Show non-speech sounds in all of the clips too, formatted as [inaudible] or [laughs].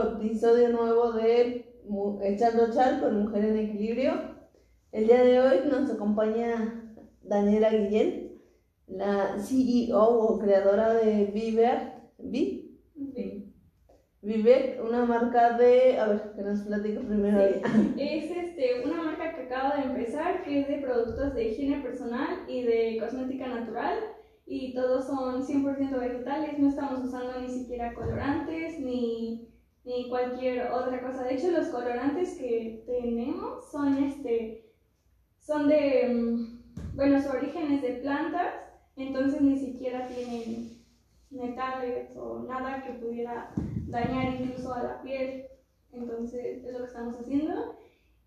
episodio nuevo de Echando Chal con Mujer en Equilibrio. El día de hoy nos acompaña Daniela Guillén, la CEO o creadora de Viver, Viver, una marca de, a ver, que nos platica primero. Es este, una marca que acaba de empezar, que es de productos de higiene personal y de cosmética natural y todos son 100% vegetales, no estamos usando ni siquiera colorantes ni, ni, cualquier otra cosa. De hecho, los colorantes que tenemos son, este, son de, mm, bueno, su origen es de plantas, entonces ni siquiera tienen metales o nada que pudiera dañar incluso a la piel. Entonces, es lo que estamos haciendo.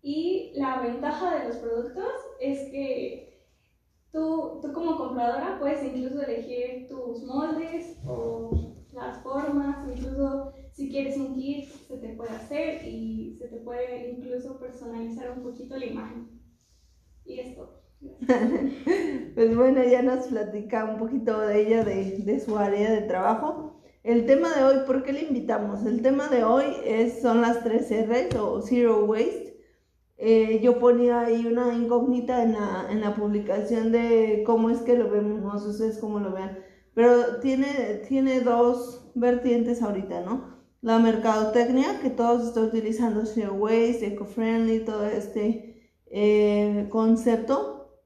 Y la ventaja de los productos es que Tú, tú como compradora puedes incluso elegir tus moldes o las formas, incluso si quieres un kit se te puede hacer y se te puede incluso personalizar un poquito la imagen. Y esto. [laughs] pues bueno, ya nos platica un poquito de ella, de, de, su área de trabajo. El tema de hoy, ¿por qué le invitamos? El tema de hoy es, son las tres R's o Zero Waste. Eh, yo ponía ahí una incógnita en la, en la publicación de cómo es que lo vemos, no sé ustedes cómo lo vean, pero tiene, tiene dos vertientes ahorita, ¿no? La mercadotecnia, que todos están utilizando Zero Waste, Eco-Friendly, todo este eh, concepto,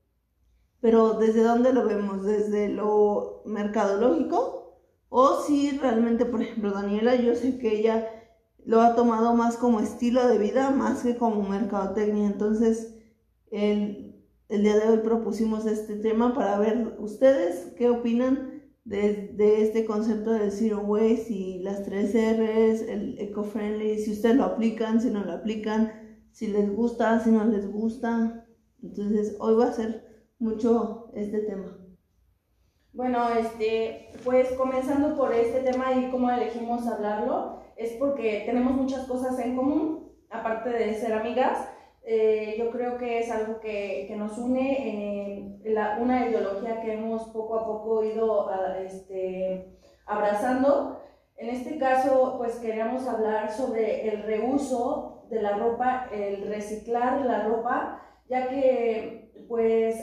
pero ¿desde dónde lo vemos? ¿Desde lo mercadológico? O si realmente, por ejemplo, Daniela, yo sé que ella lo ha tomado más como estilo de vida, más que como mercadotecnia. Entonces, el, el día de hoy propusimos este tema para ver ustedes qué opinan de, de, este concepto del Zero Waste y las tres R's, el eco-friendly, si ustedes lo aplican, si no lo aplican, si les gusta, si no les gusta. Entonces, hoy va a ser mucho este tema. Bueno, este, pues comenzando por este tema y cómo elegimos hablarlo, es porque tenemos muchas cosas en común, aparte de ser amigas. Eh, yo creo que es algo que, que nos une, en la, una ideología que hemos poco a poco ido este, abrazando. En este caso, pues queríamos hablar sobre el reuso de la ropa, el reciclar la ropa, ya que pues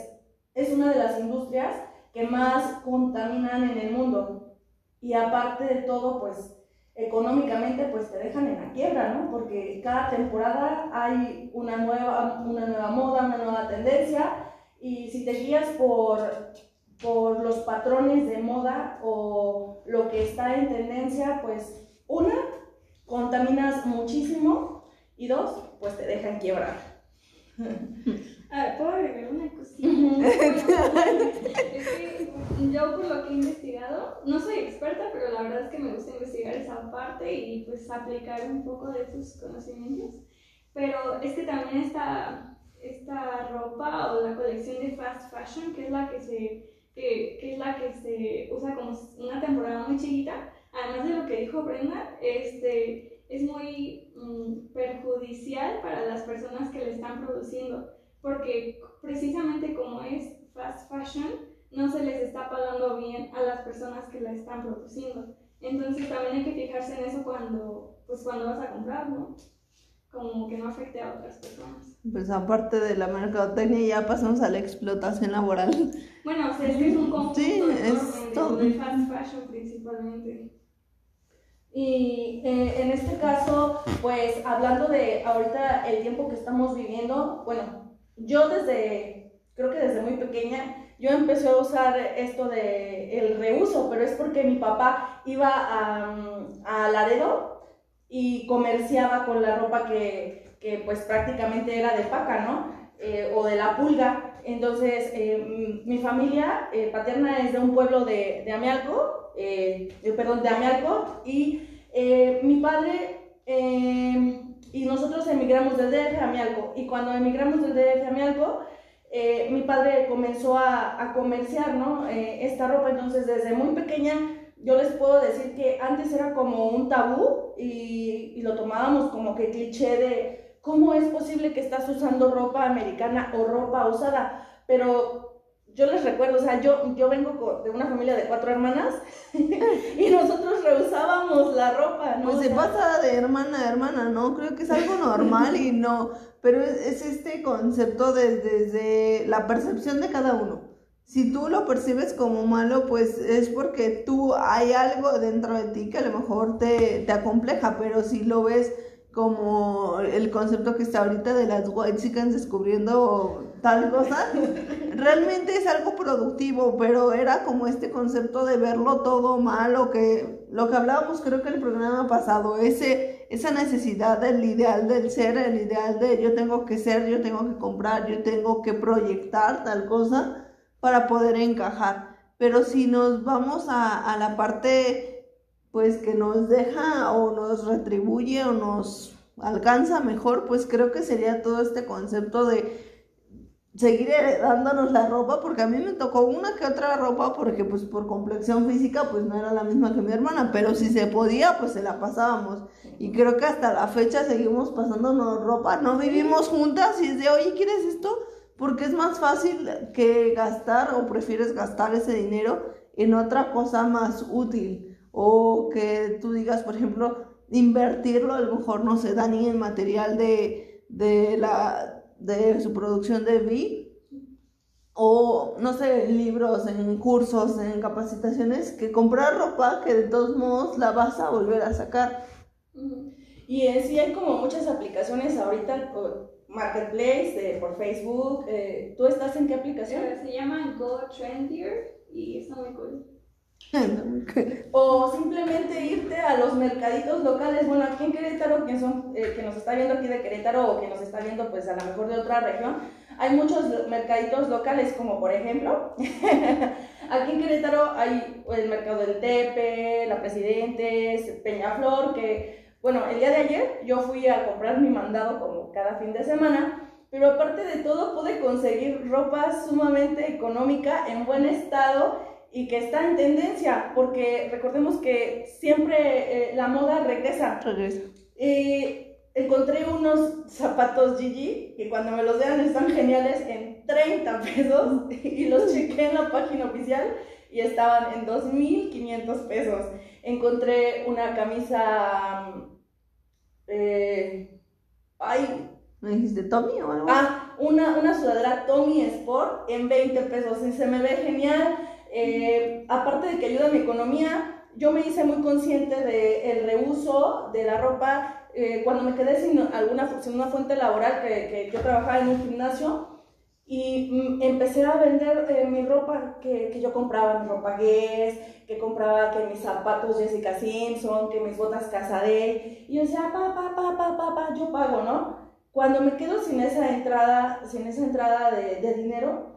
es una de las industrias que más contaminan en el mundo. Y aparte de todo, pues económicamente pues te dejan en la quiebra, ¿no? Porque cada temporada hay una nueva, una nueva moda, una nueva tendencia y si te guías por, por los patrones de moda o lo que está en tendencia, pues una, contaminas muchísimo y dos, pues te dejan quiebrar. [laughs] Ah, ¿puedo agregar una [laughs] yo por lo que he investigado, no soy experta, pero la verdad es que me gusta investigar esa parte y pues aplicar un poco de esos conocimientos. Pero es que también esta, esta ropa o la colección de fast fashion, que es la que se, que, que es la que se usa como una temporada muy chiquita, además de lo que dijo Brenda, este, es muy mm, perjudicial para las personas que le están produciendo porque precisamente como es fast fashion, no se les está pagando bien a las personas que la están produciendo. Entonces también hay que fijarse en eso cuando, pues, cuando vas a comprar, ¿no? Como que no afecte a otras personas. Pues aparte de la mercadotecnia ya pasamos a la explotación laboral. Bueno, o sea, es que es un conjunto sí, es todo. de fast fashion principalmente. Y eh, en este caso, pues hablando de ahorita el tiempo que estamos viviendo, bueno, yo desde, creo que desde muy pequeña, yo empecé a usar esto de el reuso, pero es porque mi papá iba a, a Laredo y comerciaba con la ropa que, que pues prácticamente era de paca, ¿no? Eh, o de la pulga. Entonces, eh, mi familia eh, paterna es de un pueblo de, de Amialco, perdón, de Amialco, y mi padre y nosotros emigramos del DF a Mialco. Y cuando emigramos del DF a Mialco, eh, mi padre comenzó a, comerciar ¿no? Eh, esta ropa. Entonces, desde muy pequeña, yo les puedo decir que antes era como un tabú y, y, lo tomábamos como que cliché de cómo es posible que estás usando ropa americana o ropa usada. Pero yo les recuerdo, o sea, yo, yo vengo de una familia de cuatro hermanas [laughs] y nosotros rehusábamos la ropa, ¿no? Pues se pasa de hermana a hermana, ¿no? Creo que es algo [laughs] normal y no, pero es, este concepto desde la percepción de cada uno. Si tú lo percibes como malo, pues es porque tú hay algo dentro de ti que a lo mejor te, te acompleja, pero si lo ves como el concepto que está ahorita de las white chickens descubriendo tal cosa, [laughs] realmente es algo productivo, pero era como este concepto de verlo todo malo, que lo que hablábamos creo que el programa pasado, ese, esa necesidad del ideal del ser, el ideal de yo tengo que ser, yo tengo que comprar, yo tengo que proyectar tal cosa para poder encajar. Pero si nos vamos a, a la parte pues que nos deja o nos retribuye o nos alcanza mejor, pues creo que sería todo este concepto de seguir dándonos la ropa, porque a mí me tocó una que otra ropa, porque pues por complexión física pues no era la misma que mi hermana, pero si se podía pues se la pasábamos. Y creo que hasta la fecha seguimos pasándonos ropa, no vivimos juntas y es de, oye, ¿quieres esto? Porque es más fácil que gastar o prefieres gastar ese dinero en otra cosa más útil o que tú digas, por ejemplo, invertirlo, a lo mejor, no sé, Dani, en material de, de, la, de su producción de Vi, o no sé, libros, en cursos, en capacitaciones, que comprar ropa que de todos modos la vas a volver a sacar. Y en sí hay como muchas aplicaciones ahorita, Marketplace, por Facebook. Eh, ¿Tú estás en qué aplicación? Se llama Go Trendier y está muy cool o simplemente irte a los mercaditos locales. Bueno, aquí en Querétaro, quien son, eh, que nos está viendo aquí de Querétaro o que nos está viendo pues a lo mejor de otra región, hay muchos mercaditos locales, como por ejemplo, [laughs] aquí en Querétaro hay el mercado del Tepe, la Presidentes, Peñaflor, que, bueno, el día de ayer yo fui a comprar mi mandado como cada fin de semana. Pero aparte de todo pude conseguir ropa sumamente económica, en buen estado y que está en tendencia, porque recordemos que siempre eh, la moda regresa. Regresa. encontré unos zapatos Gigi que cuando me los vean están geniales en 30 pesos y los chequé en la página oficial y estaban en 2.500 pesos. Encontré una camisa... Eh, ay, ¿Me dijiste Tommy o algo? Ah, una, una sudadera Tommy Sport en 20 pesos y se me ve genial eh, aparte de que ayuda a mi economía, yo me hice muy consciente del reuso de la ropa. Eh, cuando me quedé sin, alguna, sin una fuente laboral, que, que, yo trabajaba en un gimnasio, y mm, empecé a vender eh, mi ropa que, que, yo compraba, mi ropa Guess, que compraba que mis zapatos Jessica Simpson, que mis botas Casadel, y yo decía, pa, pa, pa, pa, pa, pa, yo pago, ¿no? Cuando me quedo sin esa entrada, sin esa entrada de, de dinero,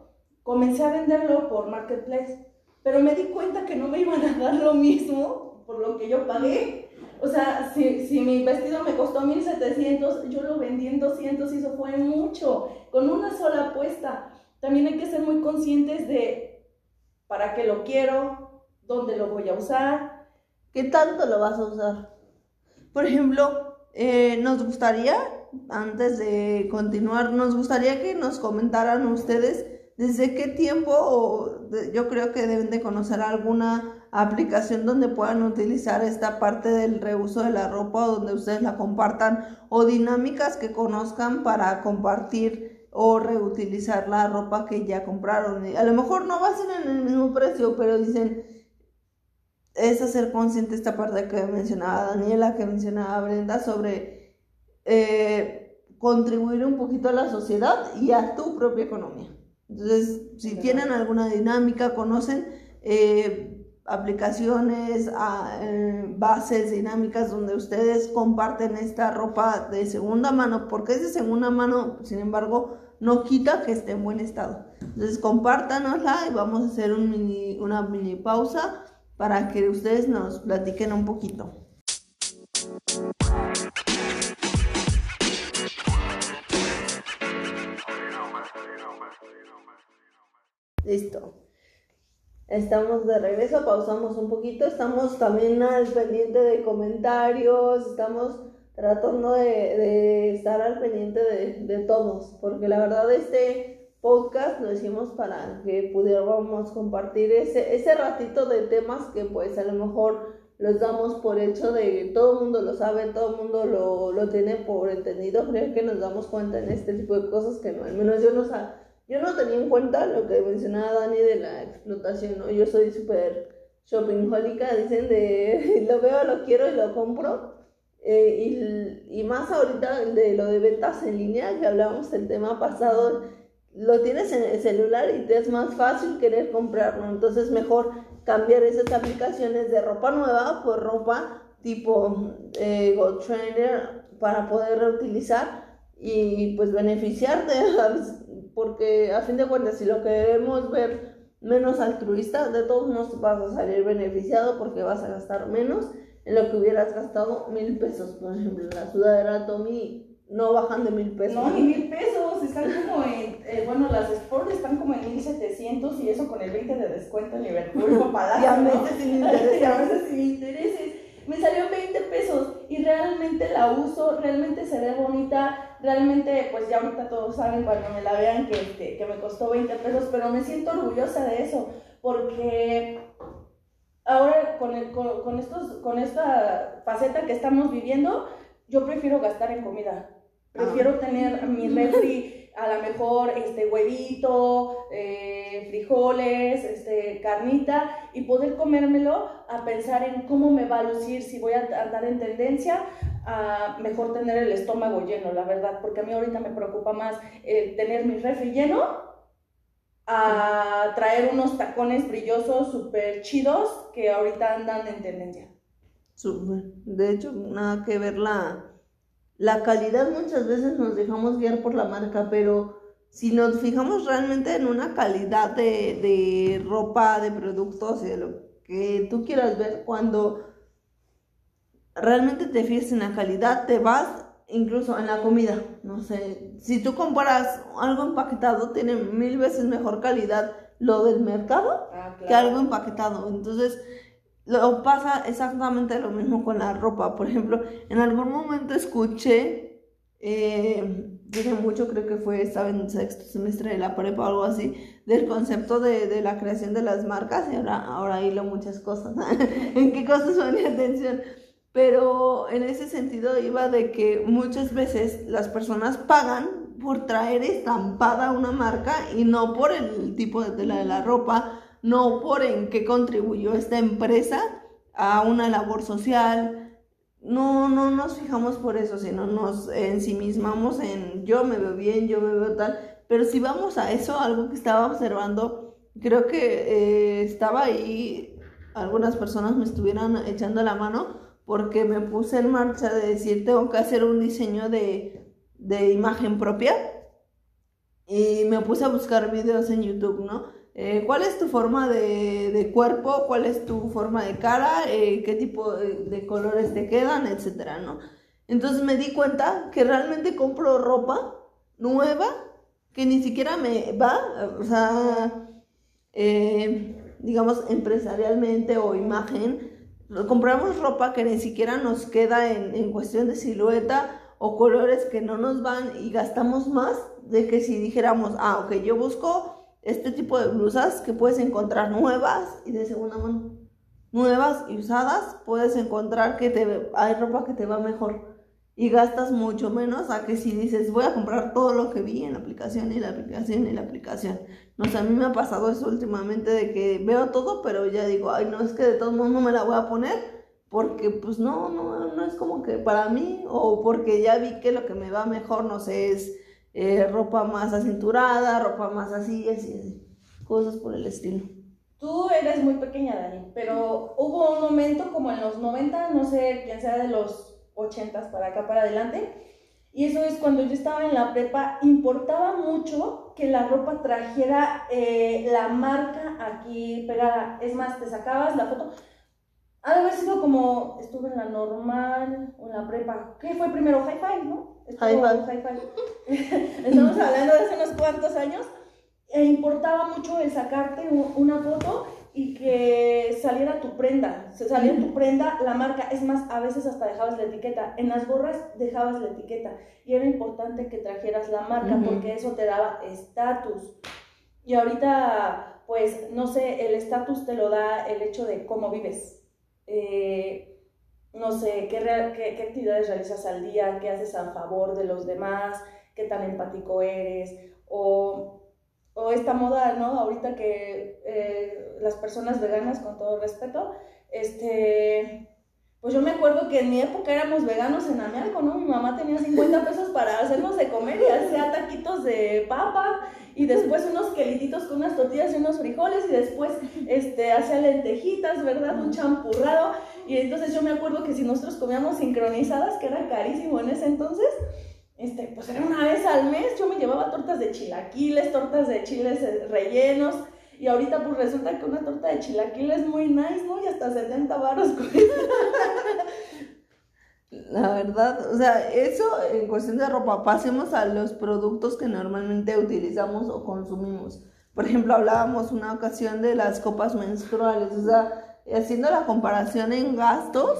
comencé a venderlo por Marketplace pero me di cuenta que no me iban a dar lo mismo por lo que yo pagué. O sea, si, si mi vestido me costó 1700, yo lo vendí en 200 y eso fue mucho, con una sola apuesta. También hay que ser muy conscientes de para qué lo quiero, dónde lo voy a usar. ¿Qué tanto lo vas a usar? Por ejemplo, eh, nos gustaría, antes de continuar, nos gustaría que nos comentaran ustedes ¿Desde qué tiempo yo creo que deben de conocer alguna aplicación donde puedan utilizar esta parte del reuso de la ropa o donde ustedes la compartan o dinámicas que conozcan para compartir o reutilizar la ropa que ya compraron? A lo mejor no va a ser en el mismo precio, pero dicen es hacer consciente esta parte que mencionaba Daniela, que mencionaba Brenda sobre eh, contribuir un poquito a la sociedad y a tu propia economía. Entonces, si tienen alguna dinámica, conocen eh, aplicaciones, eh, bases dinámicas donde ustedes comparten esta ropa de segunda mano, porque es de segunda mano, sin embargo, no quita que esté en buen estado. Entonces, compártanosla y vamos a hacer un mini, una mini pausa para que ustedes nos platiquen un poquito. Listo. Estamos de regreso, pausamos un poquito, estamos también al pendiente de comentarios, estamos tratando de, estar al pendiente de, todos, porque la verdad este podcast lo hicimos para que pudiéramos compartir ese, ese ratito de temas que pues a lo mejor los damos por hecho de que todo el mundo lo sabe, todo el mundo lo, lo tiene por entendido. Creo que nos damos cuenta en este tipo de cosas que no, al menos yo no, yo no tenía en cuenta lo que mencionaba Dani de la explotación, ¿no? Yo soy súper shoppinghólica, dicen de [laughs] lo veo, lo quiero y lo compro. Eh, y, y, más ahorita de lo de ventas en línea, que hablábamos el tema pasado, lo tienes en el celular y te es más fácil querer comprarlo. Entonces mejor cambiar esas aplicaciones de ropa nueva por ropa tipo eh, para poder reutilizar y pues beneficiarte, [laughs] porque a fin de cuentas si lo queremos ver menos altruista, de todos modos vas a salir beneficiado porque vas a gastar menos en lo que hubieras gastado mil pesos, por ejemplo, la sudadera Tommy no bajan de mil pesos. No, ni mil pesos, están como en, eh, bueno, las Sport están como en 1700 y eso con el 20 de descuento en Liverpool o Palacio. y a veces sin intereses. y a veces sin intereses. Me salió 20 pesos y realmente la uso, realmente se ve bonita, realmente, pues ya ahorita todos saben cuando me la vean que, que, que me costó 20 pesos, pero me siento orgullosa de eso porque ahora con, el, con, con, estos, con esta faceta que estamos viviendo, yo prefiero gastar en comida. Prefiero tener mi refri, a lo mejor este huevito, eh, frijoles, este, carnita y poder comérmelo a pensar en cómo me va a lucir, si voy a andar en tendencia, a mejor tener el estómago lleno, la verdad, porque a mí ahorita me preocupa más eh, tener mi refri lleno a traer unos tacones brillosos súper chidos que ahorita andan en tendencia. De hecho, nada que ver la la calidad muchas veces nos dejamos guiar por la marca, pero si nos fijamos realmente en una calidad de, ropa, de productos, de lo que tú quieras ver, cuando realmente te fijas en la calidad, te vas incluso en la comida. No sé, si tú comparas algo empaquetado, tiene mil veces mejor calidad lo del mercado ah, que algo empaquetado. Entonces, lo pasa exactamente lo mismo con la ropa. Por ejemplo, en algún momento escuché, eh, dije mucho, creo que fue, estaba en sexto semestre de la prepa o algo así, del concepto de, de la creación de las marcas y ahora, ahora hilo muchas cosas. [laughs] ¿En qué cosas ponía atención? Pero en ese sentido iba de que muchas veces las personas pagan por traer estampada una marca y no por el tipo de tela de la ropa no por en qué contribuyó esta empresa a una labor social. No, no nos fijamos por eso, sino nos ensimismamos en yo me veo bien, yo me veo tal. Pero si vamos a eso, algo que estaba observando, creo que eh, estaba ahí, algunas personas me estuvieran echando la mano porque me puse en marcha de decir, tengo que hacer un diseño de, de imagen propia. Y me puse a buscar videos en YouTube, ¿no? Eh, cuál es tu forma de, cuerpo, cuál es tu forma de cara, eh, qué tipo de, colores te quedan, etcétera, ¿no? Entonces me di cuenta que realmente compro ropa nueva que ni siquiera me va, o sea, eh, digamos, empresarialmente o imagen, compramos ropa que ni siquiera nos queda en, en cuestión de silueta o colores que no nos van y gastamos más de que si dijéramos, ah, ok, yo busco este tipo de blusas que puedes encontrar nuevas y de segunda mano. Nuevas y usadas, puedes encontrar que te, hay ropa que te va mejor y gastas mucho menos a que si dices voy a comprar todo lo que vi en la aplicación y la aplicación y la aplicación. No sé, a mí me ha pasado eso últimamente de que veo todo, pero ya digo, ay, no es que de todos modos no me la voy a poner porque pues no, no, no es como que para mí o porque ya vi que lo que me va mejor, no sé, es eh, ropa más acinturada, ropa más así, así, así, cosas por el estilo. Tú eres muy pequeña, Dani, pero hubo un momento como en los 90, no sé quién sea de los 80 para acá para adelante, y eso es cuando yo estaba en la prepa, importaba mucho que la ropa trajera eh, la marca aquí pegada. Es más, te sacabas la foto. Ha de haber sido como estuve en la normal o en la prepa. ¿Qué fue primero? Hi-Fi, ¿no? [laughs] Estamos hablando de hace unos cuantos años. E importaba mucho el sacarte una foto y que saliera tu prenda, se salía tu prenda, la marca, es más, a veces hasta dejabas la etiqueta, en las gorras dejabas la etiqueta y era importante que trajeras la marca porque eso te daba estatus. Y ahorita, pues, no sé, el estatus te lo da el hecho de cómo vives. Eh, no sé, qué, qué, qué actividades realizas al día, qué haces a favor de los demás, qué tan empático eres, o o esta moda, ¿no? Ahorita que eh, las personas veganas, con todo respeto, este, pues yo me acuerdo que en mi época éramos veganos en Amialco, ¿no? Mi mamá tenía 50 pesos para hacernos de comer y hacía taquitos de papa y después unos quelititos con unas tortillas y unos frijoles y después este, hacía lentejitas, ¿verdad? Un champurrado. Y entonces yo me acuerdo que si nosotros comíamos sincronizadas, que era carísimo en ese entonces, este, pues era una vez al mes, yo me llevaba tortas de chilaquiles, tortas de chiles rellenos, y ahorita pues resulta que una torta de chilaquiles es muy nice, ¿no? Y hasta 70 baros [laughs] La verdad, o sea, eso en cuestión de ropa, pasemos a los productos que normalmente utilizamos o consumimos. Por ejemplo, hablábamos una ocasión de las copas menstruales, o sea, haciendo la comparación en gastos,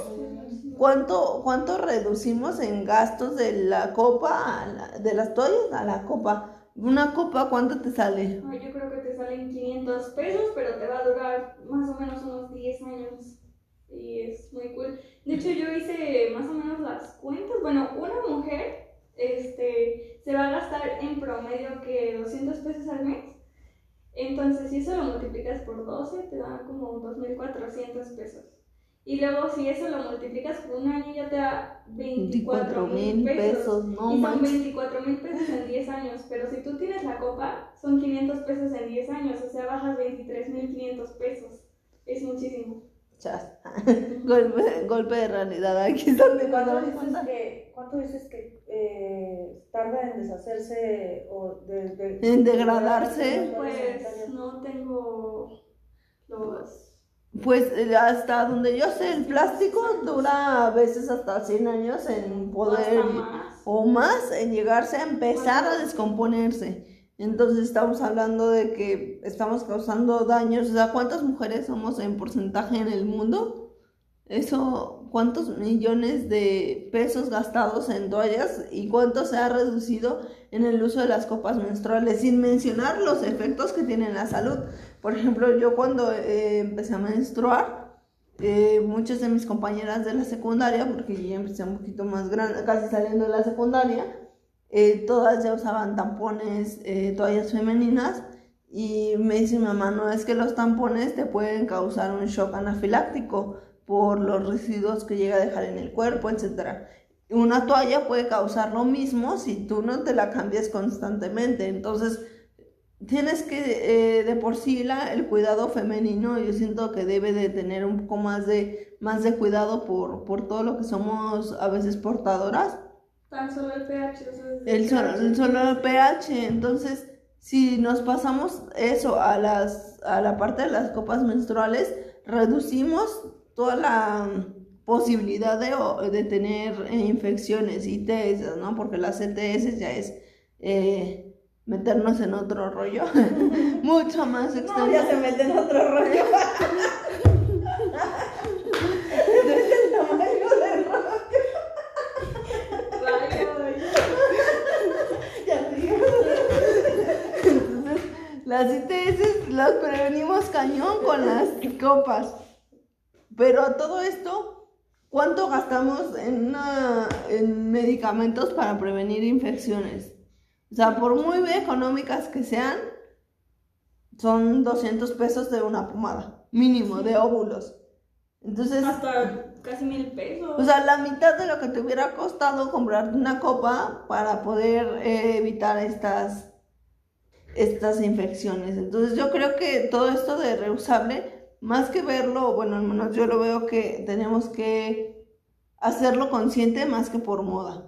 ¿Cuánto, ¿Cuánto reducimos en gastos de la copa, de las toallas a la copa? ¿Una copa cuánto te sale? yo creo que te salen 500 pesos, pero te va a durar más o menos unos 10 años. Y es muy cool. De hecho, yo hice más o menos las cuentas. Bueno, una mujer este, se va a gastar en promedio que 200 pesos al mes. Entonces, si eso lo multiplicas por 12, te da como 2.400 pesos. Y luego si eso lo multiplicas por un año ya te da 24 mil pesos. No y son 24 mil pesos en 10 años. Pero si tú tienes la copa, son 500 pesos en 10 años. O sea, bajas 23 mil 500 pesos. Es muchísimo. Chas. [laughs] golpe, golpe de realidad. Aquí está ¿Cuánto dices que, ¿Cuánto dices que eh, tarda en deshacerse o de, en degradarse? Pues no tengo los pues eh, hasta donde yo sé, el plástico dura a veces hasta 100 años en poder, o más, en llegarse a empezar a descomponerse. Entonces estamos hablando de que estamos causando daños. O sea, ¿cuántas mujeres somos en porcentaje en el mundo? Eso, ¿cuántos millones de pesos gastados en toallas y cuánto se ha reducido en el uso de las copas menstruales? Sin mencionar los efectos que tienen en la salud. Por ejemplo, yo cuando eh, empecé a menstruar, eh, muchas de mis compañeras de la secundaria, porque yo ya empecé un poquito más grande, casi saliendo de la secundaria, eh, todas ya usaban tampones, toallas femeninas, y me dice mi mamá, no es que los tampones te pueden causar un shock anafiláctico por los residuos que llega a dejar en el cuerpo, etc. Una toalla puede causar lo mismo si tú no te la cambias constantemente. Entonces, tienes que, eh, de por sí, la, el cuidado femenino, yo siento que debe de tener un poco más de, más de cuidado por, por todo lo que somos a veces portadoras. Tan solo el pH. el, solo, el pH. Entonces, si nos pasamos eso a, las, a la parte de las copas menstruales, reducimos toda la posibilidad de, de tener infecciones, ITS, ¿no? Porque las ETS ya es... Eh, meternos en otro rollo [laughs] mucho más extenso. No, ya se mete en otro rollo. Entonces, las ITS las prevenimos cañón con las copas. Pero todo esto, ¿cuánto gastamos en, en medicamentos para prevenir infecciones? O sea, por muy económicas que sean, son 200 pesos de una pomada, mínimo, de óvulos. Entonces... Hasta casi mil pesos. O sea, la mitad de lo que te hubiera costado comprar una copa para poder eh, evitar estas, estas infecciones. Entonces yo creo que todo esto de reusable, más que verlo, bueno, al menos yo lo veo que tenemos que hacerlo consciente más que por moda.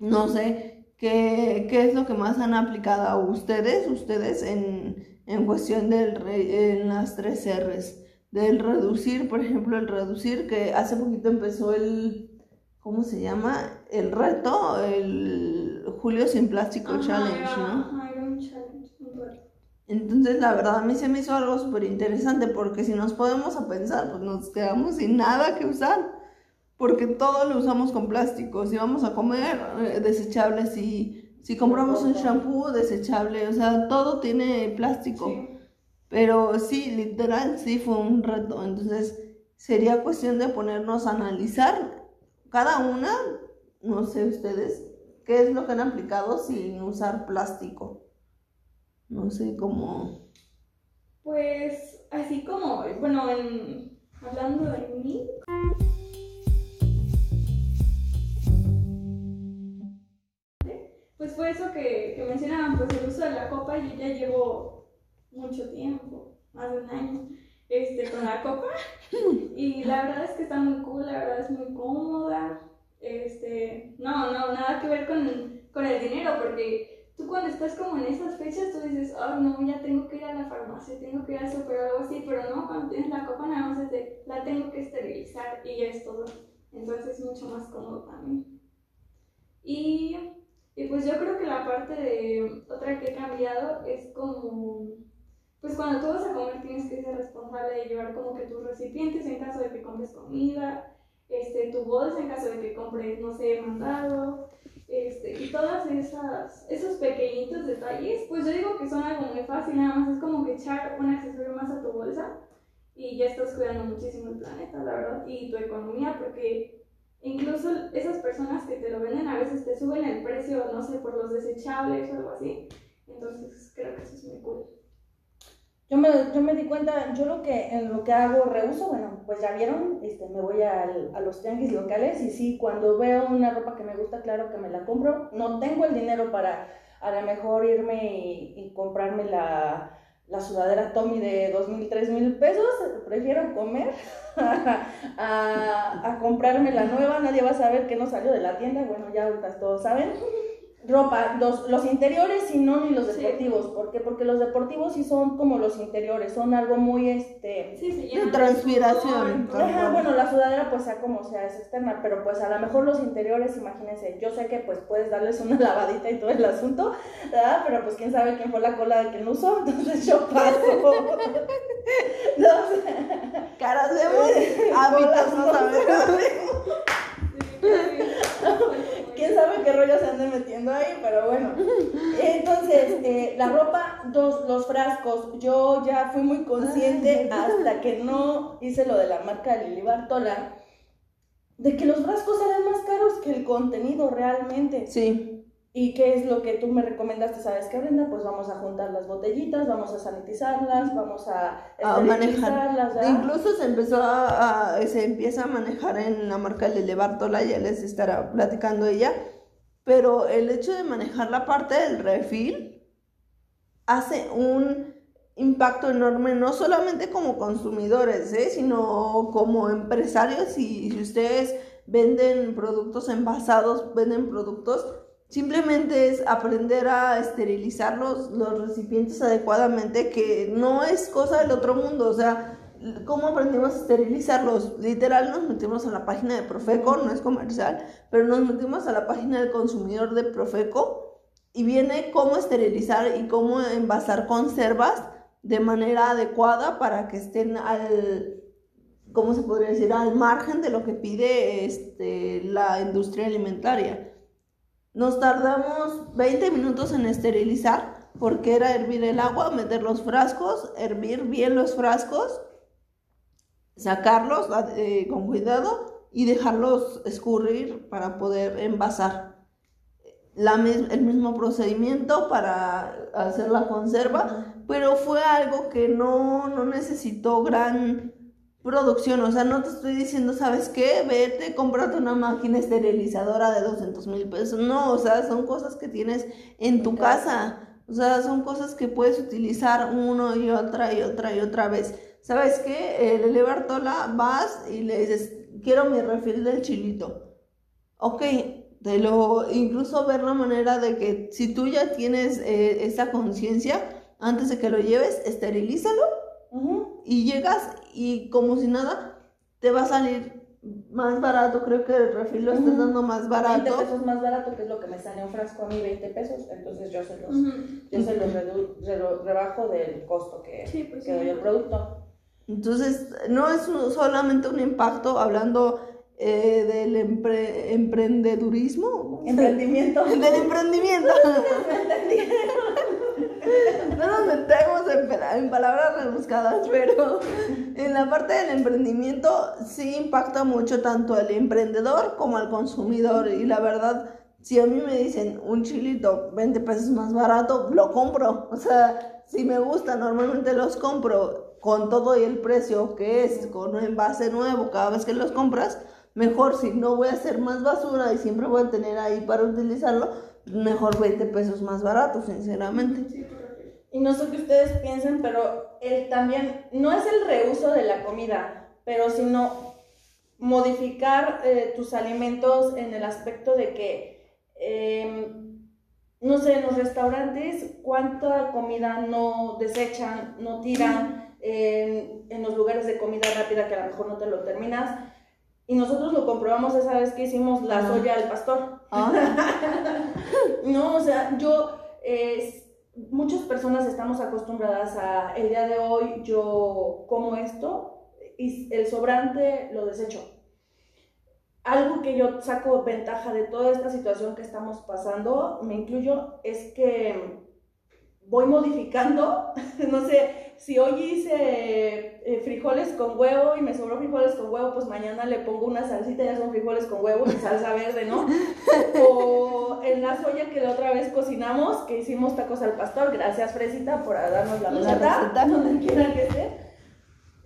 No sé, ¿Qué, ¿Qué, es lo que más han aplicado a ustedes, ustedes en, en cuestión del en las tres R's? Del reducir, por ejemplo, el reducir, que hace poquito empezó el, ¿cómo se llama? El reto, el Julio Sin Plástico Challenge, ¿no? Entonces, la verdad, a mí se me hizo algo súper interesante porque si nos podemos a pensar, pues nos quedamos sin nada que usar. Porque todo lo usamos con plástico. Si vamos a comer, eh, desechables. Si, si compramos un shampoo, desechable. O sea, todo tiene plástico. Sí. Pero sí, literal, sí fue un reto. Entonces, sería cuestión de ponernos a analizar cada una, no sé ustedes, qué es lo que han aplicado sin usar plástico. No sé cómo. Pues así como, bueno, en- hablando de mí, fue eso que, que mencionaban, pues el uso de la copa, yo ya llevo mucho tiempo, más de un año, este, con la copa, [laughs] y la verdad es que está muy cool, la verdad es muy cómoda, este, no, no, nada que ver con, con el dinero, porque tú cuando estás como en esas fechas, tú dices, oh no, ya tengo que ir a la farmacia, tengo que ir al super o algo así, pero no, cuando tienes la copa nada más es de, la tengo que esterilizar y ya es todo. Entonces es mucho más cómodo también. Y, y pues yo creo que la parte de otra que he cambiado es como, pues cuando tú vas a comer tienes que ser responsable de llevar como que tus recipientes en caso de que compres comida, este, tu bolsa en caso de que compres, no sé, mandado, este, y todas esas, esos pequeñitos detalles, pues yo digo que son algo muy fácil, nada más es como que echar un accesorio más a tu bolsa y ya estás cuidando muchísimo el planeta, la verdad, y tu economía, porque incluso esas personas que te lo venden a veces te suben el precio, no sé, por los desechables o algo así, entonces creo que eso es muy cool. Yo me, yo me di cuenta, yo lo que, en lo que hago reuso, bueno, pues ya vieron, este, me voy al- a los tianguis locales y sí, cuando veo una ropa que me gusta, claro que me la compro. No tengo el dinero para a lo mejor irme y, y comprarme la, la sudadera Tommy de dos mil, tres mil pesos, prefiero comer [laughs] a, a comprarme la nueva, nadie va a saber que no salió de la tienda, bueno, ya ahorita todos saben. Ropa, los, los interiores y no ni los Sí. deportivos, ¿por qué? Porque los deportivos sí son como los interiores, son algo muy, este... Sí, de transpiración. Ajá, bueno, la sudadera pues sea como sea, es externa, pero pues a lo mejor los interiores, imagínense, yo sé que pues puedes darles una [laughs] lavadita y todo el asunto, ¿verdad? Pero pues quién sabe quién fue la cola de quien lo usó, [laughs] entonces yo paso. [laughs] no sé. Caras vemos, hábitos no sabemos. Quién sabe qué rollo se ande metiendo ahí, pero bueno. Entonces, eh, la ropa, dos, los frascos, yo ya fui muy consciente hasta que no hice lo de la marca Lili Bartola, de que los frascos eran más caros que el contenido realmente. Sí, ¿Y qué es lo que tú me recomendaste? ¿Sabes qué, Brenda? Pues vamos a juntar las botellitas, vamos a sanitizarlas, vamos a a manejar. Incluso se empezó a, a- se empieza a manejar en la marca Lele Bartola, ya les estará platicando ella, pero el hecho de manejar la parte del refil hace un impacto enorme, no solamente como consumidores, ¿eh? sino como empresarios y si ustedes venden productos envasados, venden productos, simplemente es aprender a esterilizar los, los recipientes adecuadamente, que no es cosa del otro mundo, o sea, ¿cómo aprendimos a esterilizarlos? Literal nos metimos a la página de Profeco, no es comercial, pero nos metimos a la página del consumidor de Profeco y viene cómo esterilizar y cómo envasar conservas de manera adecuada para que estén al, ¿cómo se podría decir? Al margen de lo que pide este, la industria alimentaria. Nos tardamos 20 minutos en esterilizar porque era hervir el agua, meter los frascos, hervir bien los frascos, sacarlos eh, con cuidado y dejarlos escurrir para poder envasar. La el mismo procedimiento para hacer la conserva, pero fue algo que no, no necesitó gran producción, o sea, no te estoy diciendo, ¿sabes qué? Vete, cómprate una máquina esterilizadora de 200 mil pesos, no, o sea, son cosas que tienes en tu casa, o sea, son cosas que puedes utilizar uno y otra y otra y otra vez. ¿Sabes qué? El elevar tola, vas y le dices, quiero mi refil del chilito. Ok, te lo, incluso ver la manera de que si tú ya tienes eh, esa conciencia, antes de que lo lleves, esterilízalo. Y llegas y como si nada, te va a salir más barato, creo que el refil lo estás dando más 20 barato. pesos más barato, que es lo que me sale un frasco a mí, 20 pesos, entonces yo se los, Ujú. yo se los redu- re- rebajo del costo que, Sí, pues que sí. doy al producto. Entonces, no es un- solamente un impacto hablando eh, del empre- emprendedurismo. Emprendimiento. [laughs] del emprendimiento. [laughs] [laughs] [laughs] No nos metemos en, en palabras rebuscadas, pero en la parte del emprendimiento sí impacta mucho tanto al emprendedor como al consumidor. Y la verdad, si a mí me dicen un chilito 20 pesos más barato, lo compro. O sea, si me gusta, normalmente los compro con todo y el precio que es, con un envase nuevo cada vez que los compras. Mejor si no voy a hacer más basura y siempre voy a tener ahí para utilizarlo, mejor 20 pesos más barato, sinceramente. Y no sé qué ustedes piensen, pero el también no es el reuso de la comida, pero sino modificar eh, tus alimentos en el aspecto de que, eh, no sé, en los restaurantes, cuánta comida no desechan, no tiran, en, en los lugares de comida rápida que a lo mejor no te lo terminas. Y nosotros lo comprobamos esa vez que hicimos la Ah. soya al pastor. Ah, [laughs] No, o sea, yo, eh, muchas personas estamos acostumbradas a, el día de hoy yo como esto y el sobrante lo desecho. Algo que yo saco ventaja de toda esta situación que estamos pasando, me incluyo, es que voy modificando, [laughs] no sé, si hoy hice eh, frijoles con huevo y me sobró frijoles con huevo, pues mañana le pongo una salsita, ya son frijoles con huevo y salsa verde, ¿no? [laughs] O en la soya que la otra vez cocinamos, que hicimos tacos al pastor, gracias Fresita por darnos la La receta, donde quiera que esté.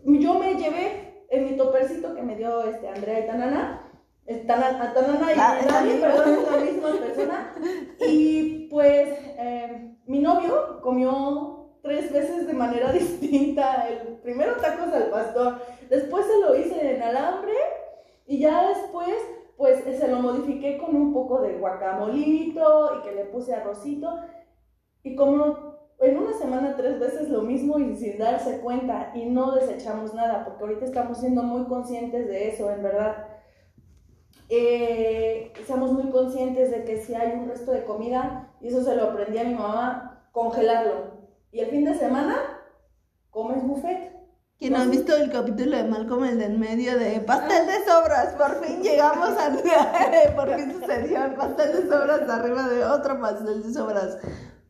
Yo me llevé en mi topercito que me dio este Andrea y Tanana, eh, Tana- Tanana y Ah, Dani, misma. perdón, es la misma persona, [laughs] y pues comió tres veces de manera [laughs] distinta. El primero tacos al pastor, después se lo hice en alambre y ya después pues se lo modifiqué con un poco de guacamolito y que le puse arrocito. Y como en una semana tres veces lo mismo y sin darse cuenta y no desechamos nada, porque ahorita estamos siendo muy conscientes de eso, en verdad. Eh, estamos muy conscientes de que si hay un resto de comida, y eso se lo aprendí a mi mamá, congelarlo. Y el fin de semana, comes buffet. Quien ha visto el capítulo de Malcolm, el del medio de pastel de sobras, por fin llegamos al... [laughs] por fin sucedió el pastel de sobras arriba de otro pastel de sobras.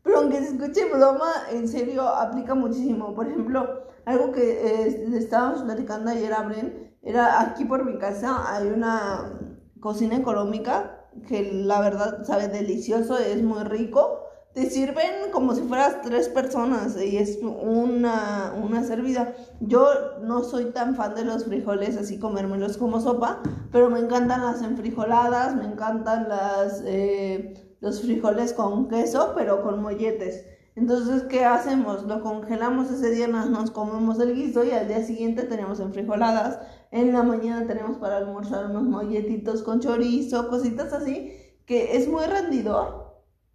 Pero aunque se escuche broma, en serio aplica muchísimo. Por ejemplo, algo que eh, le estábamos platicando ayer a Bren, era aquí por mi casa hay una cocina económica que la verdad sabe delicioso, es muy rico. Te sirven como si fueras tres personas y es una, una servida. Yo no soy tan fan de los frijoles, así comérmelos como sopa, pero me encantan las enfrijoladas, me encantan las, eh, los frijoles con queso, pero con molletes. Entonces, ¿qué hacemos? Lo congelamos ese día, nos, comemos el guiso y al día siguiente tenemos enfrijoladas. En la mañana tenemos para almorzar unos molletitos con chorizo, cositas así, que es muy rendidor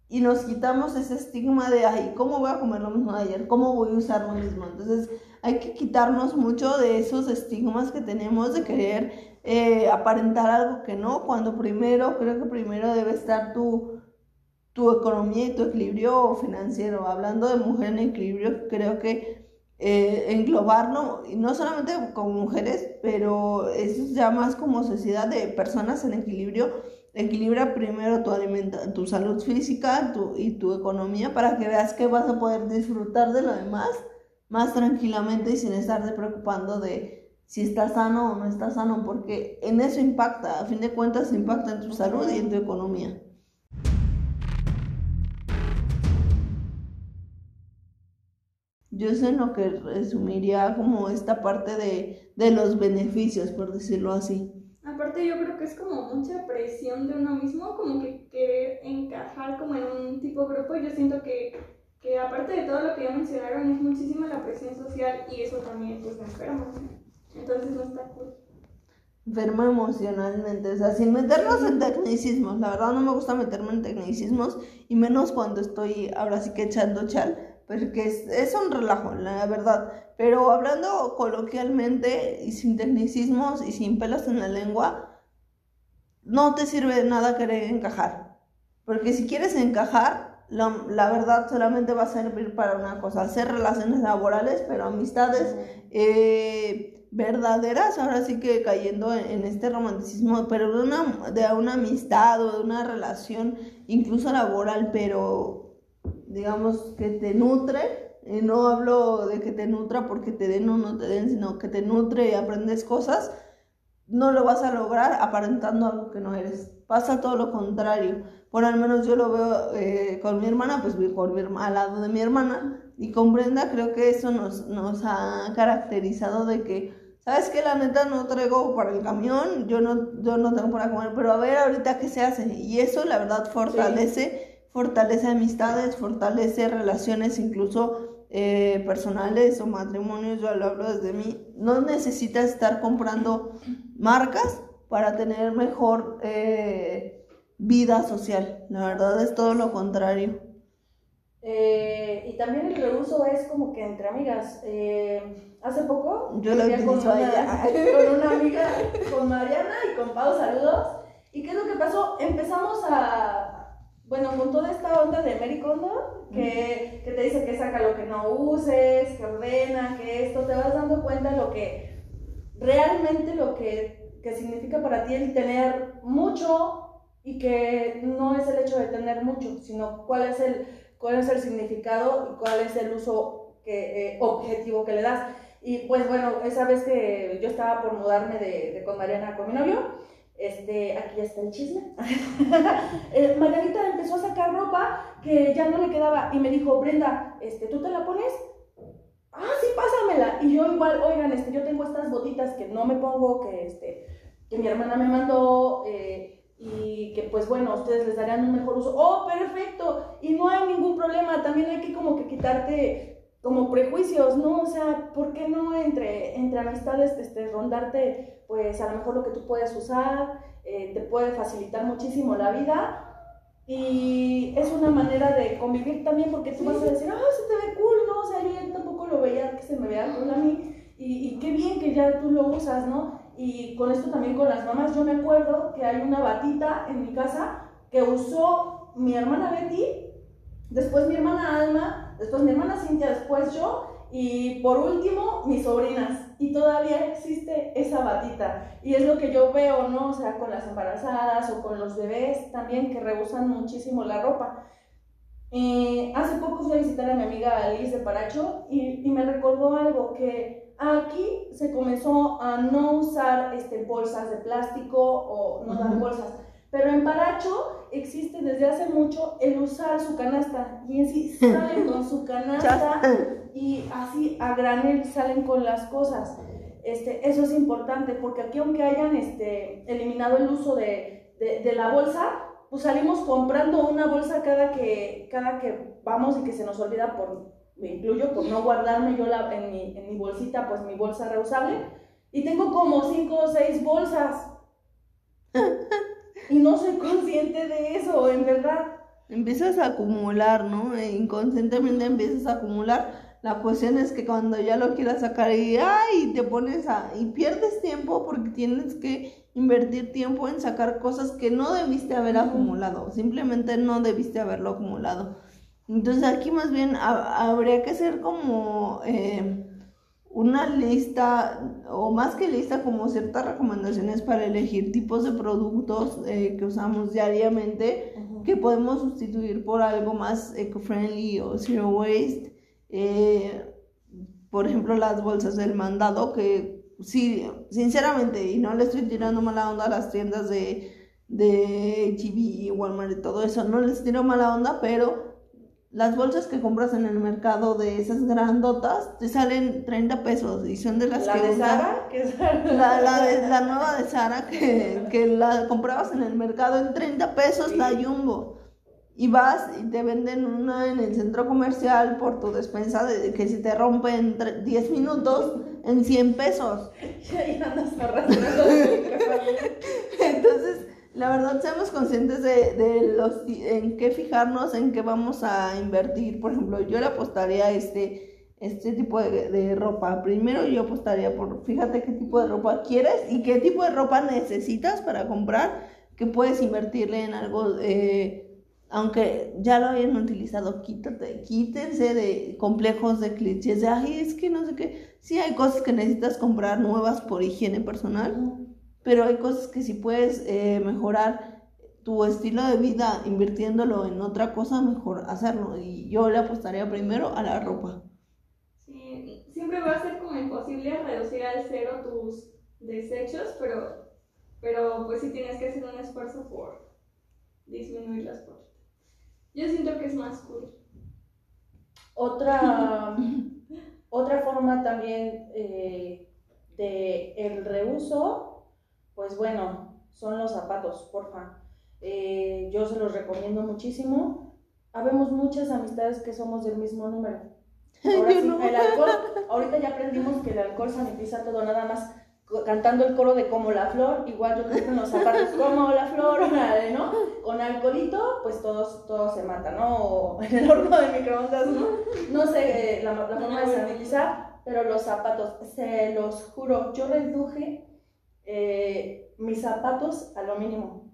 y nos quitamos ese estigma de, ay, ¿cómo voy a comer lo mismo de ayer? ¿Cómo voy a usar lo mismo? Entonces hay que quitarnos mucho de esos estigmas que tenemos de querer eh, aparentar algo que no, cuando primero, creo que primero debe estar tu, tu economía y tu equilibrio financiero. Hablando de mujer en equilibrio, creo que eh, englobarlo, no solamente con mujeres, pero eso es ya más como sociedad de personas en equilibrio equilibra primero tu alimenta tu salud física tu, y tu economía para que veas que vas a poder disfrutar de lo demás más tranquilamente y sin estarte preocupando de si estás sano o no estás sano, porque en eso impacta, a fin de cuentas impacta en tu salud y en tu economía. Yo sé lo que resumiría como esta parte de, de los beneficios, por decirlo así. Aparte yo creo que es como mucha presión de uno mismo, como que querer encajar como en un tipo de grupo. Yo siento que, que aparte de todo lo que ya mencionaron, es muchísima la presión social y eso también pues me enferma. Entonces no está cool. Enferma emocionalmente, o sea, sin meternos en tecnicismos. La verdad no me gusta meterme en tecnicismos y menos cuando estoy ahora sí que echando chal. Porque es, es un relajo, la verdad. Pero hablando coloquialmente y sin tecnicismos y sin pelos en la lengua, no te sirve de nada querer encajar. Porque si quieres encajar, la, la verdad solamente va a servir para una cosa, hacer relaciones laborales, pero amistades eh, verdaderas, ahora sí que cayendo en, en este romanticismo, pero de una, de una amistad o de una relación incluso laboral, pero digamos que te nutre. Y no hablo de que te nutra porque te den o no te den, sino que te nutre y aprendes cosas. No lo vas a lograr aparentando algo que no eres. Pasa todo lo contrario. Por al menos yo lo veo eh, con mi hermana, pues con mi al lado de mi hermana. Y con Brenda creo que eso nos, nos ha caracterizado de que, ¿sabes qué? La neta no traigo para el camión, yo no, yo no tengo para comer, pero a ver ahorita qué se hace. Y eso la verdad fortalece, fortalece amistades, fortalece relaciones incluso eh, personales o matrimonios, yo lo hablo desde mí. No necesitas estar comprando marcas para tener mejor eh, vida social. La verdad es todo lo contrario. Eh, y también el reuso es como que entre amigas. Eh, hace poco Yo la con una, ella. [laughs] con una amiga, con Mariana y con Pau, saludos. ¿Y qué es lo que pasó? Empezamos a, bueno, con toda esta onda de Mary Kondo, que, que te dice que saca lo que no uses, que ordena, que esto, te vas dando cuenta lo que realmente lo que, que significa para ti el tener mucho y que no es el hecho de tener mucho, sino cuál es el, cuál es el significado y cuál es el uso que, eh, objetivo que le das. Y pues bueno, esa vez que yo estaba por mudarme de, de con Mariana con mi novio, este, aquí está el chisme. [laughs] Eh, Margarita empezó a sacar ropa que ya no le quedaba y me dijo, Brenda, este, ¿tú te la pones? Ah, sí, pásamela. Y yo igual, oigan, este, yo tengo estas botitas que no me pongo, que, este, que mi hermana me mandó eh, y que pues bueno, ustedes les darían un mejor uso. Oh, perfecto. Y no hay ningún problema. También hay que como que quitarte como prejuicios, ¿no? O sea, ¿por qué no entre, entre amistades este, rondarte, pues a lo mejor lo que tú puedes usar, eh, te puede facilitar muchísimo la vida? Y es una manera de convivir también porque tú vas a decir, ah, se te ve cool, ¿no? O sea, yo ya tampoco lo veía que se me vea cool a mí. Y, y qué bien que ya tú lo usas, ¿no? Y con esto también con las mamás, yo me acuerdo que hay una batita en mi casa que usó mi hermana Betty, después mi hermana Alma, después mi hermana Cintia, después yo, y por último mis sobrinas. Y todavía existe esa batita. Y es lo que yo veo, ¿no? O sea, con las embarazadas o con los bebés también que rehusan muchísimo la ropa. Eh, hace poco fui a visitar a mi amiga Liz de Paracho y, y me recordó algo que aquí se comenzó a no usar este, bolsas de plástico o no dar Ujú. bolsas. Pero en Paracho existe desde hace mucho el usar su canasta. Y en sí [laughs] salen con su canasta y así a granel salen con las cosas. Este, eso es importante porque aquí aunque hayan este, eliminado el uso de, de, de la bolsa, pues salimos comprando una bolsa cada que, cada que vamos y que se nos olvida por, me incluyo, por no guardarme yo la, en, mi, en mi bolsita, pues mi bolsa reusable. Y tengo como cinco o seis bolsas. [laughs] Y no soy consciente de eso, en verdad. Empiezas a acumular, ¿no? E inconscientemente empiezas a acumular. La cuestión es que cuando ya lo quieras sacar y ay, te pones a y pierdes tiempo porque tienes que invertir tiempo en sacar cosas que no debiste haber acumulado, simplemente no debiste haberlo acumulado. Entonces aquí más bien ha- habría que hacer como eh, una lista, o más que lista, como ciertas recomendaciones para elegir tipos de productos eh, que usamos diariamente que podemos sustituir por algo más eco-friendly o zero waste. Eh, por ejemplo, las bolsas del mandado, que sí, sinceramente, y no le estoy tirando mala onda a las tiendas de, de HB y Walmart y todo eso, no les tiro mala onda, pero las bolsas que compras en el mercado de esas grandotas te salen 30 pesos y son de las La que de Sara, que es la, la, de- la nueva de Sara que, que la comprabas en el mercado en 30 pesos la Jumbo. Y vas y te venden una en el centro comercial por tu despensa de que si te rompe en tre- 10 minutos en 100 pesos. [laughs] Y ahí andas arrastrando. [laughs] Entonces, La verdad, seamos conscientes de, de los en qué fijarnos, en qué vamos a invertir. Por ejemplo, yo le apostaría a este, este tipo de, de ropa. Primero yo apostaría por, fíjate qué tipo de ropa quieres y qué tipo de ropa necesitas para comprar, que puedes invertirle en algo, eh, aunque ya lo hayan utilizado, quítate, quítense de complejos de clichés de, ay, es que no sé qué. Sí hay cosas que necesitas comprar nuevas por higiene personal pero hay cosas que si puedes eh, mejorar tu estilo de vida invirtiéndolo en otra cosa, mejor hacerlo. Y yo le apostaría primero a la ropa. Sí, siempre va a ser como imposible reducir al cero tus desechos, pero, pero pues sí tienes que hacer un esfuerzo por disminuirlas poquito. Yo siento que es más cool. Otra, [laughs] otra forma también eh, de el reuso pues bueno, son los zapatos, porfa. Eh, yo se los recomiendo muchísimo. Habemos muchas amistades que somos del mismo número. [laughs] Ahora sí, el alcohol, [laughs] ahorita ya aprendimos que el alcohol sanitiza todo, nada más cantando el coro de como la flor, igual yo creo que los zapatos [laughs] como la flor, ¿no? Con alcoholito, pues todos, todos se matan, ¿no? O en el horno de microondas, ¿no? No sé eh, la, la forma de sanitizar, pero los zapatos, se los juro, yo reduje eh, mis zapatos a lo mínimo.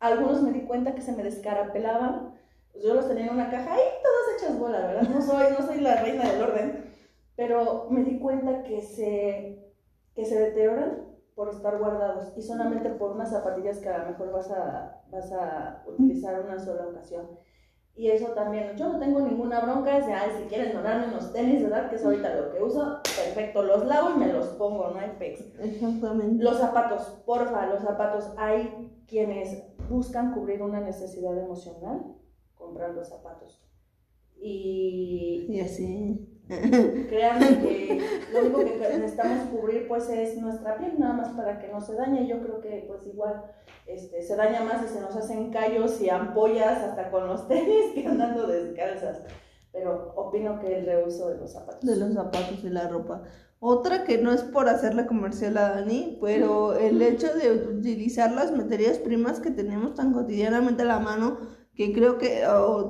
Algunos me di cuenta que se me descarapelaban, pues yo los tenía en una caja y todas hechas bola, ¿verdad? No soy, no soy la reina del orden, pero me di cuenta que se, que se deterioran por estar guardados y solamente por unas zapatillas que a lo mejor vas a, vas a utilizar una sola ocasión. Y eso también, yo no tengo ninguna bronca, es de, ay, si quieren donarme unos tenis, ¿verdad? Que es ahorita lo que uso, perfecto, los lavo y me los pongo, no hay pex. Exactamente. Los zapatos, porfa, los zapatos, hay quienes buscan cubrir una necesidad emocional comprando zapatos. Y, y así. Créanme que [laughs] lo único que necesitamos cubrir pues es nuestra piel, nada más para que no se dañe. Yo creo que pues igual este, se daña más y se nos hacen callos y ampollas hasta con los tenis que andando descalzas. Pero opino que el reuso de los zapatos. De los zapatos y la ropa. Otra que no es por hacerle comercial a Dani, pero el hecho de utilizar las materias primas que tenemos tan cotidianamente a la mano que creo que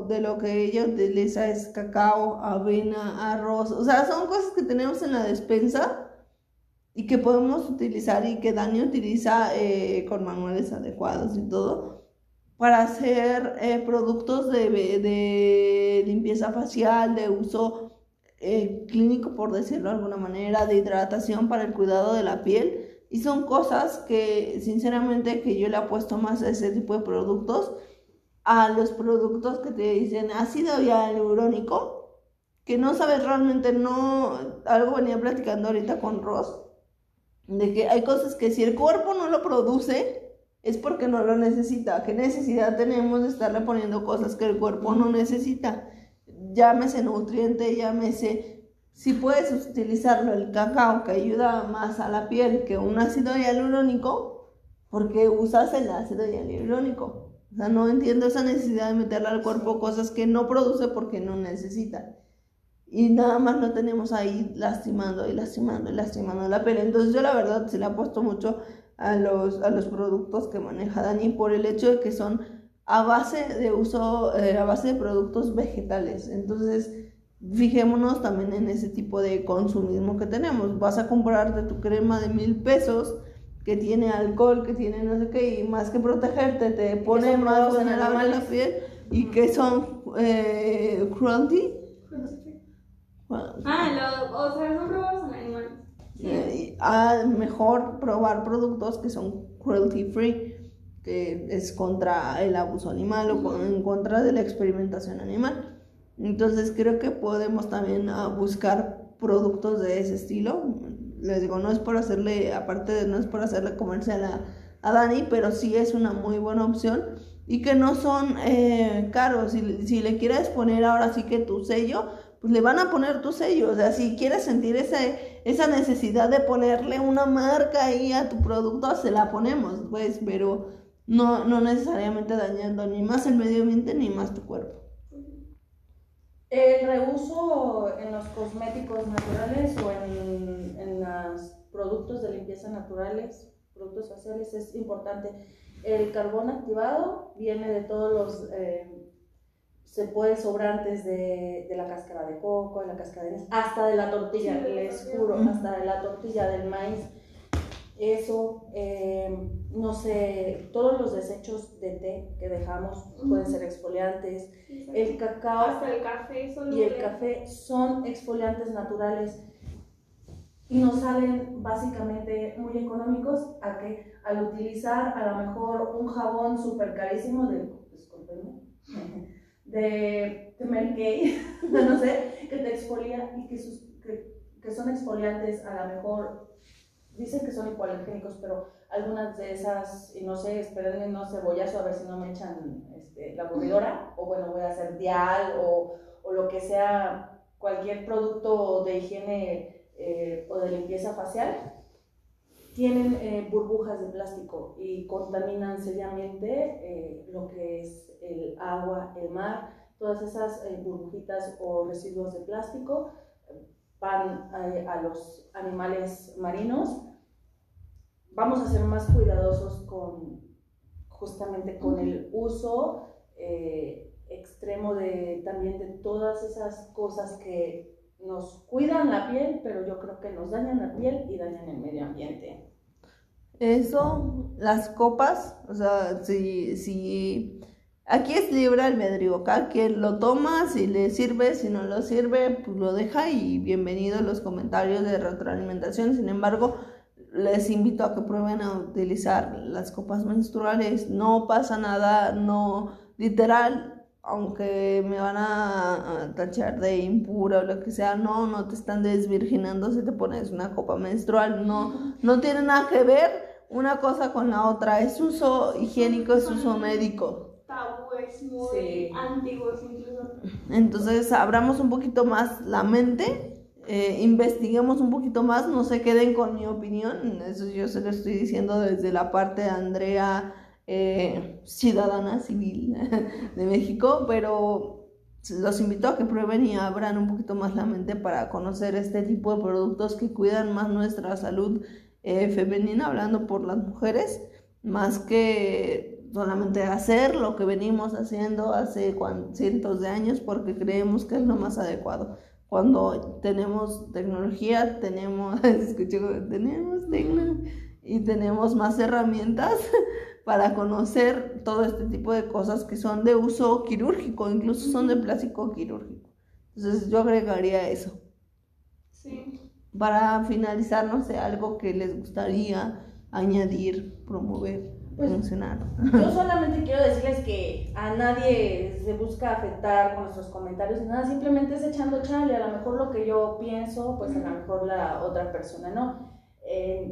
de lo que ella utiliza es cacao, avena, arroz, o sea, son cosas que tenemos en la despensa y que podemos utilizar y que Dani utiliza eh, con manuales adecuados y todo para hacer eh, productos de, de, limpieza facial, de uso eh, clínico, por decirlo de alguna manera, de hidratación para el cuidado de la piel. Y son cosas que, sinceramente, que yo le apuesto más a ese tipo de productos a los productos que te dicen ácido hialurónico, que no sabes realmente, no, algo venía platicando ahorita con Ross, de que hay cosas que si el cuerpo no lo produce, es porque no lo necesita. ¿Qué necesidad tenemos de estarle poniendo cosas que el cuerpo no necesita? Llámese nutriente, llámese... Si puedes utilizarlo, el cacao, que ayuda más a la piel que un ácido hialurónico, porque usas el ácido hialurónico. O sea, no entiendo esa necesidad de meterle al cuerpo cosas que no produce porque no necesita. Y nada más lo tenemos ahí lastimando y lastimando y lastimando la piel. Entonces yo la verdad se le ha puesto mucho a los, a los productos que maneja Dani por el hecho de que son a base de uso, eh, a base de productos vegetales. Entonces, fijémonos también en ese tipo de consumismo que tenemos. Vas a comprarte tu crema de mil pesos que tiene alcohol, que tiene no sé qué, y más que protegerte, te pone más vulnerable la piel y que son eh, cruelty. Ah, lo, o sea, son probados en. Eh, a mejor probar productos que son cruelty free, que es contra el abuso animal o en contra de la experimentación animal. Entonces creo que podemos también ah, buscar productos de ese estilo, les digo, no es por hacerle, aparte de, no es por hacerle comercial a, a Dani, pero sí es una muy buena opción y que no son eh, caros. Si, si, le quieres poner ahora sí que tu sello, pues le van a poner tu sello. O sea, si quieres sentir ese, esa necesidad de ponerle una marca ahí a tu producto, se la ponemos, pues, pero no, no necesariamente dañando ni más el medio ambiente ni más tu cuerpo. El reuso en los cosméticos naturales o en, en los productos de limpieza naturales, productos faciales, es importante. El carbón activado viene de todos los, eh, se puede sobrantes de, de, la cáscara de coco, de la cáscara de maíz, hasta de la tortilla, les juro, hasta de la tortilla del maíz. Eso, eh, no sé, todos los desechos de té que dejamos pueden ser exfoliantes. El cacao hasta el café y el café son exfoliantes naturales y nos salen básicamente muy económicos a que al utilizar a lo mejor un jabón súper carísimo de, [laughs] de, de Mary Kay, no sé, que te exfolia y que, sus, que, que, son exfoliantes a lo mejor, dicen que son hipoalergénicos, pero algunas de esas, y no sé, esperen no cebollazo a ver si no me echan este, la aburridora, o bueno, voy a hacer dial o, o lo que sea, cualquier producto de higiene eh, o de limpieza facial, tienen eh, burbujas de plástico y contaminan seriamente eh, lo que es el agua, el mar, todas esas burbujitas o residuos de plástico van a los animales marinos. Vamos a ser más cuidadosos con justamente con el uso extremo de también de todas esas cosas que nos cuidan la piel, pero yo creo que nos dañan la piel y dañan el medio ambiente. Eso, las copas, o sea, si, si aquí es libre albedrío, acá quien lo toma, si le sirve, si no lo sirve, pues lo deja y bienvenido a los comentarios de retroalimentación. Sin embargo, les invito a que prueben a utilizar las copas menstruales, no pasa nada, no, literal, aunque me van a, tachar de impura o lo que sea, no, no te están desvirginando si te pones una copa menstrual, no, no tiene nada que ver una cosa con la otra, es uso higiénico, es uso médico. Tabúes muy antiguos incluso. Entonces, abramos un poquito más la mente, eh, investiguemos un poquito más, no se queden con mi opinión, eso yo se lo estoy diciendo desde la parte de Andrea eh, ciudadana civil [laughs] de México, pero los invito a que prueben y abran un poquito más la mente para conocer este tipo de productos que cuidan más nuestra salud eh, femenina, hablando por las mujeres, más que solamente hacer lo que venimos haciendo hace cientos de años porque creemos que es lo más adecuado. Cuando tenemos tecnología, tenemos, [laughs] tenemos tecnología y tenemos más herramientas para conocer todo este tipo de cosas que son de uso quirúrgico, incluso son de plástico quirúrgico. Entonces yo agregaría eso. Sí. Para finalizar, no sé, algo que les gustaría añadir, promover, pues, mencionar. Yo [laughs] solamente quiero decirles que a nadie se busca afectar con nuestros comentarios, nada, simplemente es echando chale, a lo mejor lo que yo pienso, pues a lo mejor la otra persona no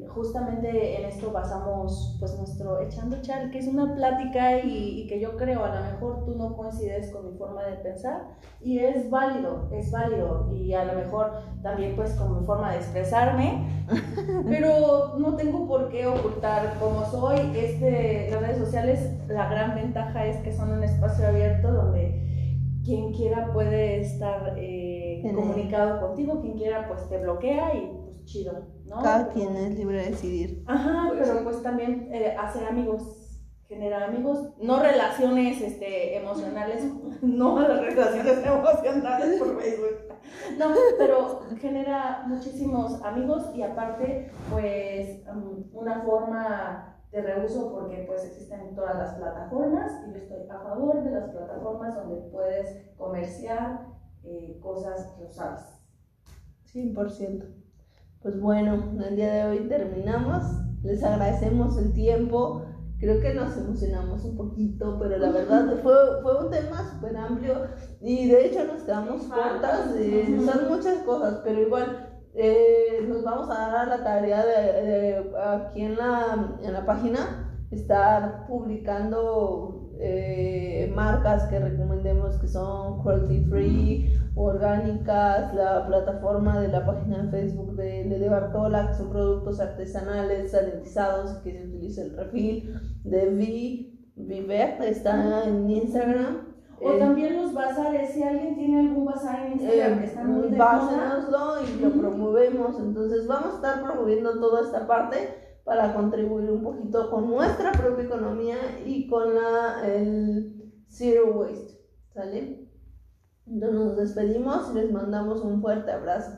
justamente en esto basamos pues nuestro echando chal, que es una plática y, que yo creo a lo mejor tú no coincides con mi forma de pensar y es válido, es válido y a lo mejor también pues con mi forma de expresarme, [laughs] pero no tengo por qué ocultar cómo soy. Este, las redes sociales, la gran ventaja es que son un espacio abierto donde quien quiera puede estar eh, comunicado contigo, quien quiera pues te bloquea y chido. Cada quien es libre de decidir. Ajá, pues pero pues también eh, hacer amigos, generar amigos, no relaciones este, emocionales, [laughs] no [laughs] las relaciones emocionales por Facebook. No, pero genera muchísimos amigos y aparte, pues, um, una forma de reuso porque pues existen todas las plataformas y yo estoy a favor de las plataformas donde puedes comerciar eh, cosas que usas. 100%. Pues bueno, el día de hoy terminamos. Les agradecemos el tiempo. Creo que nos emocionamos un poquito, pero la verdad [laughs] fue, fue un tema súper amplio y de hecho nos quedamos cortas. son muchas cosas, pero igual eh, nos vamos a dar a la tarea de, aquí en la, en la página estar publicando eh, marcas que recomendemos que son cruelty free orgánicas, la plataforma de la página de Facebook de Lele Bartola, que son productos artesanales, sanitizados, que se utiliza el refil, de Vi, Viver, está en Instagram. O eh, también los bazares, si alguien tiene algún bazar en Instagram eh, que están muy y lo promovemos. Entonces vamos a estar promoviendo toda esta parte para contribuir un poquito con nuestra propia economía y con la, el Zero Waste. ¿Sale? Nos despedimos y les mandamos un fuerte abrazo.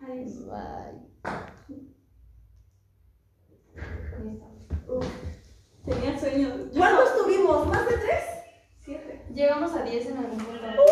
Adiós. Bye. Tenía sueño. Yo ¿Cuántos tuvimos? ¿Más de tres? Siete. Llegamos a diez en algún momento. ¡Uh!